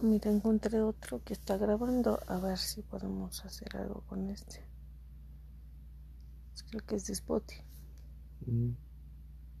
Mira, encontré otro que está grabando. A ver si podemos hacer algo con este. Creo que es de Spotify. Mm.